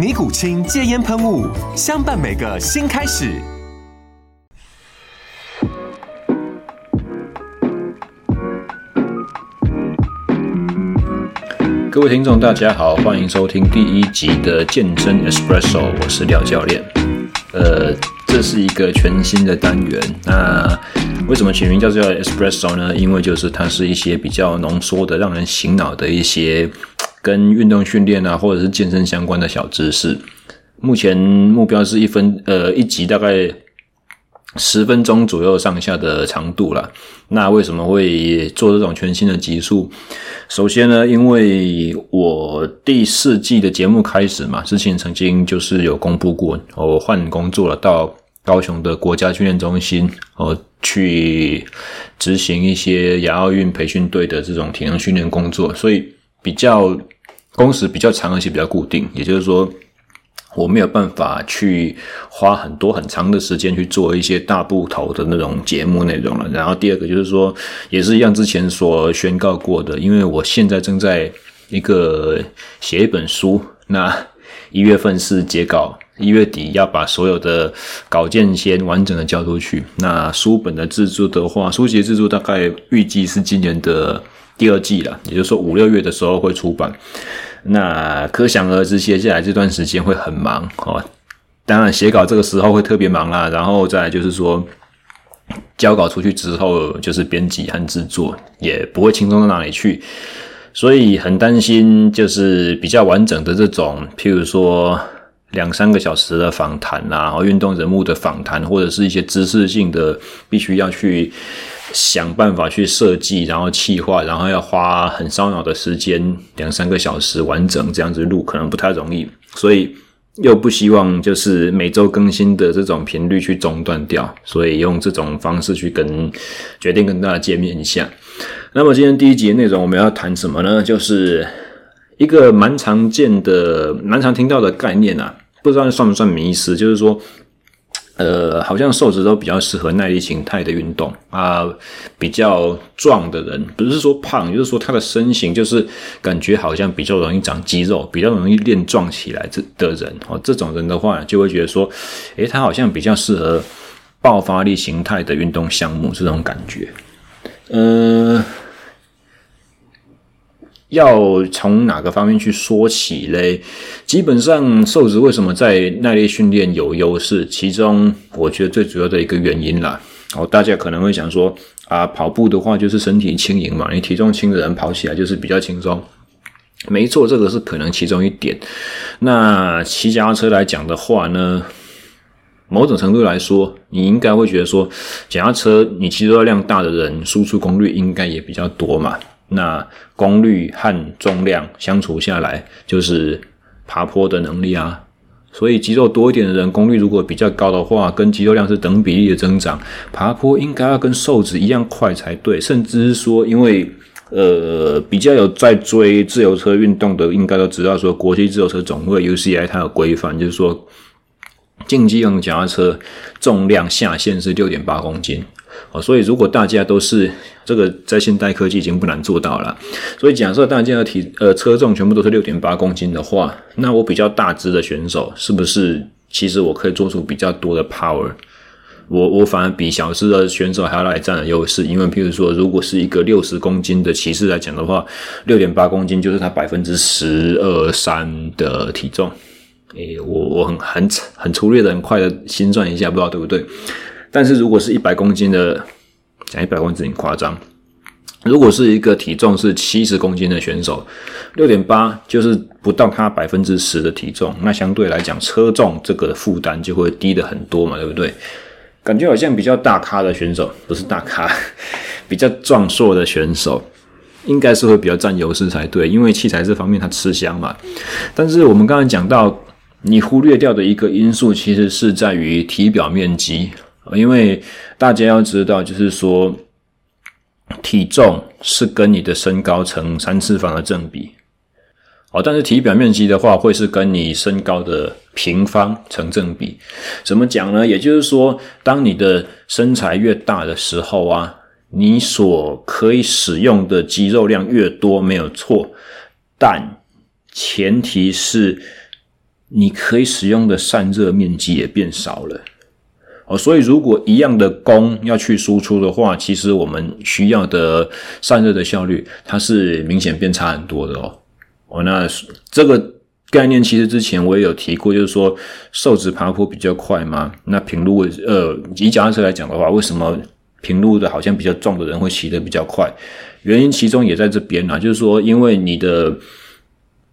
尼古清戒烟喷雾，相伴每个新开始。各位听众，大家好，欢迎收听第一集的健身 Espresso，我是廖教练。呃，这是一个全新的单元。那为什么取名叫做 Espresso 呢？因为就是它是一些比较浓缩的、让人醒脑的一些。跟运动训练啊，或者是健身相关的小知识，目前目标是一分呃一集大概十分钟左右上下的长度啦。那为什么会做这种全新的集数？首先呢，因为我第四季的节目开始嘛，之前曾经就是有公布过，我换工作了，到高雄的国家训练中心，哦，去执行一些亚奥运培训队的这种体能训练工作，所以。比较工时比较长，而且比较固定，也就是说，我没有办法去花很多很长的时间去做一些大部头的那种节目内容了。然后第二个就是说，也是一样之前所宣告过的，因为我现在正在一个写一本书，那一月份是截稿，一月底要把所有的稿件先完整的交出去。那书本的制作的话，书籍制作大概预计是今年的。第二季了，也就是说五六月的时候会出版。那可想而知，接下来这段时间会很忙哦。当然，写稿这个时候会特别忙啦。然后再就是说，交稿出去之后，就是编辑和制作也不会轻松到哪里去。所以很担心，就是比较完整的这种，譬如说两三个小时的访谈啊，然后运动人物的访谈，或者是一些知识性的，必须要去。想办法去设计，然后企划，然后要花很烧脑的时间，两三个小时完整这样子录，可能不太容易，所以又不希望就是每周更新的这种频率去中断掉，所以用这种方式去跟决定跟大家见面一下。那么今天第一集的内容我们要谈什么呢？就是一个蛮常见的、蛮常听到的概念啊，不知道算不算迷思，就是说。呃，好像瘦子都比较适合耐力型态的运动啊，比较壮的人，不是说胖，就是说他的身形就是感觉好像比较容易长肌肉，比较容易练壮起来这的人哦，这种人的话就会觉得说，诶，他好像比较适合爆发力型态的运动项目，这种感觉，呃。要从哪个方面去说起嘞？基本上，瘦子为什么在耐力训练有优势？其中，我觉得最主要的一个原因啦。哦，大家可能会想说，啊，跑步的话就是身体轻盈嘛，你体重轻的人跑起来就是比较轻松。没错，这个是可能其中一点。那骑脚踏车来讲的话呢，某种程度来说，你应该会觉得说，脚踏车你肌肉量大的人，输出功率应该也比较多嘛。那功率和重量相处下来，就是爬坡的能力啊。所以肌肉多一点的人，功率如果比较高的话，跟肌肉量是等比例的增长，爬坡应该要跟瘦子一样快才对。甚至是说，因为呃比较有在追自由车运动的，应该都知道说，国际自由车总会 UCI 它有规范，就是说竞技用脚踏车重量下限是六点八公斤。哦，所以如果大家都是这个，在现代科技已经不难做到了。所以假设大家的体呃车重全部都是六点八公斤的话，那我比较大只的选手是不是其实我可以做出比较多的 power？我我反而比小只的选手还要来占了优势，因为譬如说，如果是一个六十公斤的骑士来讲的话，六点八公斤就是他百分之十二三的体重。诶，我我很很很粗略的很快的心算一下，不知道对不对？但是如果是一百公斤的，讲一百公斤很夸张。如果是一个体重是七十公斤的选手，六点八就是不到他百分之十的体重，那相对来讲车重这个负担就会低的很多嘛，对不对？感觉好像比较大咖的选手，不是大咖，比较壮硕的选手，应该是会比较占优势才对，因为器材这方面它吃香嘛。但是我们刚才讲到，你忽略掉的一个因素，其实是在于体表面积，因为大家要知道，就是说。体重是跟你的身高成三次方的正比，哦，但是体表面积的话，会是跟你身高的平方成正比。怎么讲呢？也就是说，当你的身材越大的时候啊，你所可以使用的肌肉量越多，没有错。但前提是，你可以使用的散热面积也变少了。哦，所以如果一样的功要去输出的话，其实我们需要的散热的效率，它是明显变差很多的哦。哦，那这个概念其实之前我也有提过，就是说瘦子爬坡比较快嘛。那平路呃，以脚踏车来讲的话，为什么平路的好像比较壮的人会骑得比较快？原因其中也在这边啊，就是说因为你的。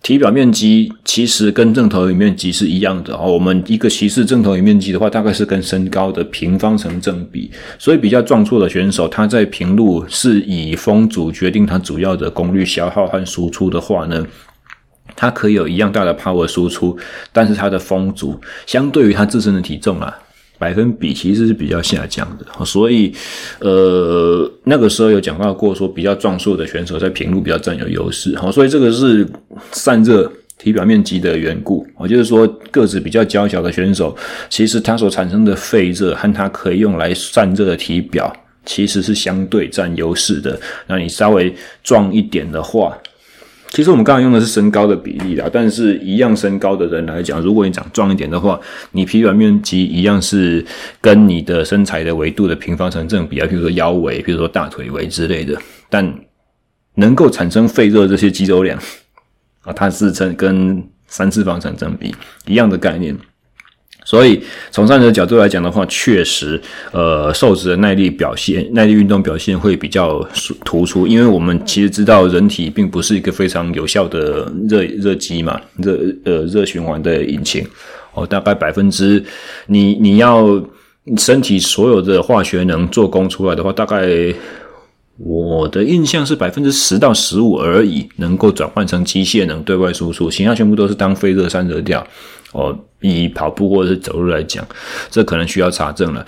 体表面积其实跟正投影面积是一样的哦。我们一个骑士正投影面积的话，大概是跟身高的平方成正比。所以比较壮硕的选手，他在平路是以风阻决定他主要的功率消耗和输出的话呢，他可以有一样大的 power 输出，但是他的风阻相对于他自身的体重啊。百分比其实是比较下降的，所以，呃，那个时候有讲到过，说比较壮硕的选手在平路比较占有优势，好，所以这个是散热体表面积的缘故，我就是说个子比较娇小的选手，其实它所产生的废热和它可以用来散热的体表，其实是相对占优势的。那你稍微壮一点的话。其实我们刚才用的是身高的比例啦，但是一样身高的人来讲，如果你长壮一点的话，你皮表面积一样是跟你的身材的维度的平方成正比啊，比如说腰围，比如说大腿围之类的，但能够产生废热这些肌肉量啊，它是成跟三次方成正比一样的概念。所以从散热角度来讲的话，确实，呃，瘦子的耐力表现、耐力运动表现会比较突出，因为我们其实知道人体并不是一个非常有效的热热机嘛，热呃热循环的引擎哦，大概百分之你你要身体所有的化学能做功出来的话，大概我的印象是百分之十到十五而已，能够转换成机械能对外输出，其他全部都是当废热散热掉。哦，以跑步或者是走路来讲，这可能需要查证了。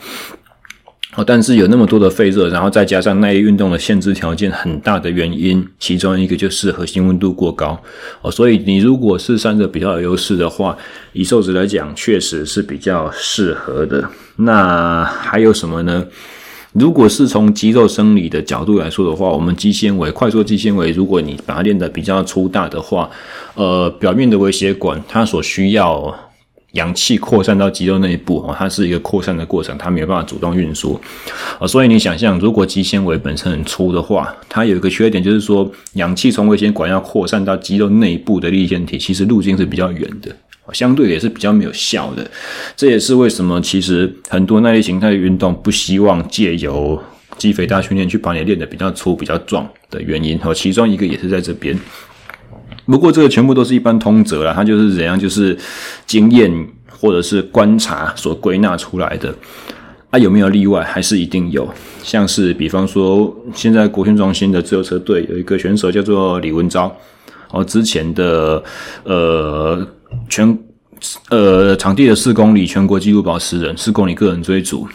哦，但是有那么多的肺热，然后再加上耐力运动的限制条件很大的原因，其中一个就是核心温度过高。哦，所以你如果是散热比较有优势的话，以瘦子来讲，确实是比较适合的。那还有什么呢？如果是从肌肉生理的角度来说的话，我们肌纤维、快速肌纤维，如果你把它练得比较粗大的话，呃，表面的微血管它所需要氧气扩散到肌肉内部，哦，它是一个扩散的过程，它没有办法主动运输，所以你想象，如果肌纤维本身很粗的话，它有一个缺点，就是说氧气从微血管要扩散到肌肉内部的粒线体，其实路径是比较远的。相对也是比较没有效的，这也是为什么其实很多耐力形态的运动不希望借由肌肥大训练去把你练得比较粗、比较壮的原因。哦，其中一个也是在这边。不过这个全部都是一般通则啦，它就是怎样，就是经验或者是观察所归纳出来的。啊，有没有例外？还是一定有。像是比方说，现在国训中心的自由车队有一个选手叫做李文昭，哦，之前的呃。全呃场地的四公里全国纪录保持人，四公里个人追逐，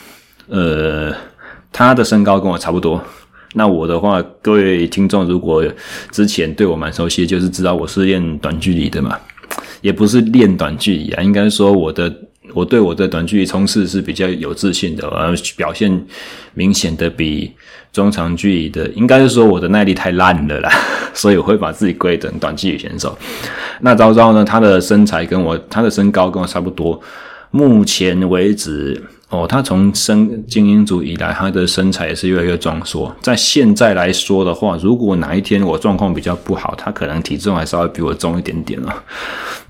呃，他的身高跟我差不多。那我的话，各位听众如果之前对我蛮熟悉，就是知道我是练短距离的嘛，也不是练短距离啊，应该说我的我对我的短距离冲刺是比较有自信的，而表现明显的比中长距离的，应该是说我的耐力太烂了啦。所以我会把自己归等短距离选手。那昭昭呢？他的身材跟我，他的身高跟我差不多。目前为止，哦，他从生精英组以来，他的身材也是越来越壮硕。在现在来说的话，如果哪一天我状况比较不好，他可能体重还稍微比我重一点点了。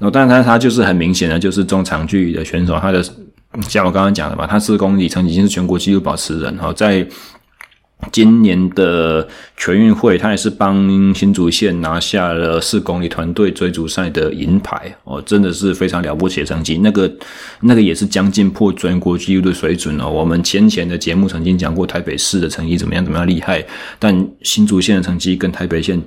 哦，但他他就是很明显的，就是中长距离的选手，他的像我刚刚讲的嘛，他四公里曾经是全国纪录保持人哈，在。今年的全运会，他也是帮新竹县拿下了四公里团队追逐赛的银牌哦，真的是非常了不起的成绩。那个那个也是将近破全国纪录的水准哦。我们先前的节目曾经讲过台北市的成绩怎么样怎么样厉害，但新竹县的成绩跟台北县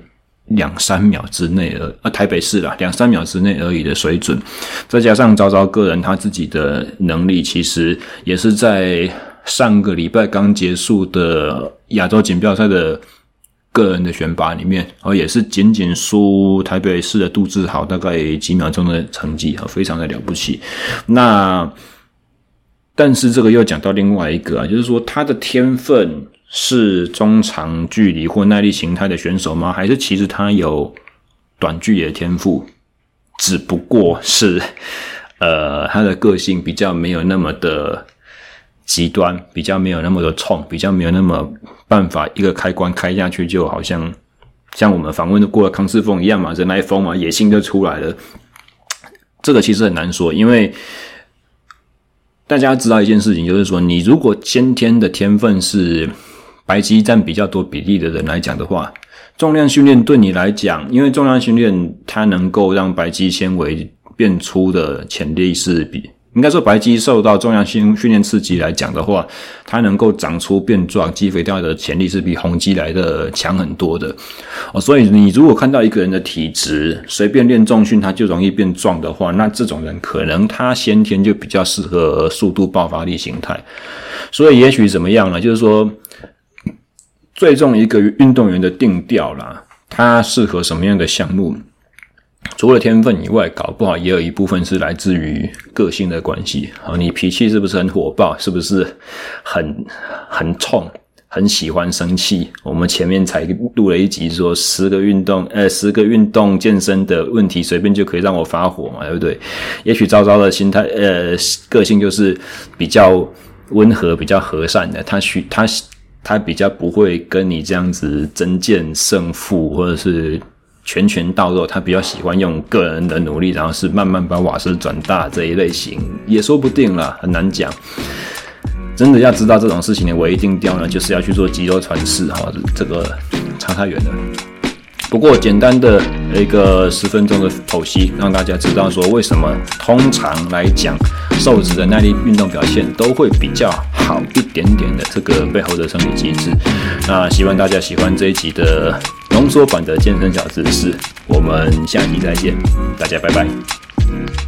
两三秒之内而啊，台北市啦两三秒之内而已的水准，再加上昭昭个人他自己的能力，其实也是在。上个礼拜刚结束的亚洲锦标赛的个人的选拔里面，哦，也是仅仅输台北市的杜志豪大概几秒钟的成绩，非常的了不起。那但是这个又讲到另外一个啊，就是说他的天分是中长距离或耐力形态的选手吗？还是其实他有短距离的天赋，只不过是呃他的个性比较没有那么的。极端比较没有那么的冲，比较没有那么办法，一个开关开下去就好像像我们访问过了康世峰一样嘛，人来疯嘛，野性就出来了。这个其实很难说，因为大家知道一件事情，就是说你如果先天的天分是白肌占比较多比例的人来讲的话，重量训练对你来讲，因为重量训练它能够让白肌纤维变粗的潜力是比。应该说，白肌受到重量训训练刺激来讲的话，它能够长出变壮、肌肥掉的潜力是比红肌来的强很多的哦。所以，你如果看到一个人的体质，随便练重训他就容易变壮的话，那这种人可能他先天就比较适合速度爆发力形态。所以，也许怎么样呢？就是说，最终一个运动员的定调啦，他适合什么样的项目？除了天分以外，搞不好也有一部分是来自于个性的关系。啊，你脾气是不是很火爆？是不是很很冲？很喜欢生气？我们前面才录了一集，说十个运动，呃，十个运动健身的问题，随便就可以让我发火嘛，对不对？也许昭昭的心态，呃，个性就是比较温和、比较和善的。他许他他比较不会跟你这样子争见胜负，或者是。拳拳到肉，他比较喜欢用个人的努力，然后是慢慢把瓦斯转大这一类型，也说不定啦，很难讲。真的要知道这种事情的唯一定调呢，就是要去做肌肉传世哈，这个差太远了。不过，简单的一个十分钟的剖析，让大家知道说为什么通常来讲，瘦子的耐力运动表现都会比较好一点点的这个背后的生理机制。那希望大家喜欢这一集的浓缩版的健身小知识，我们下期再见，大家拜拜。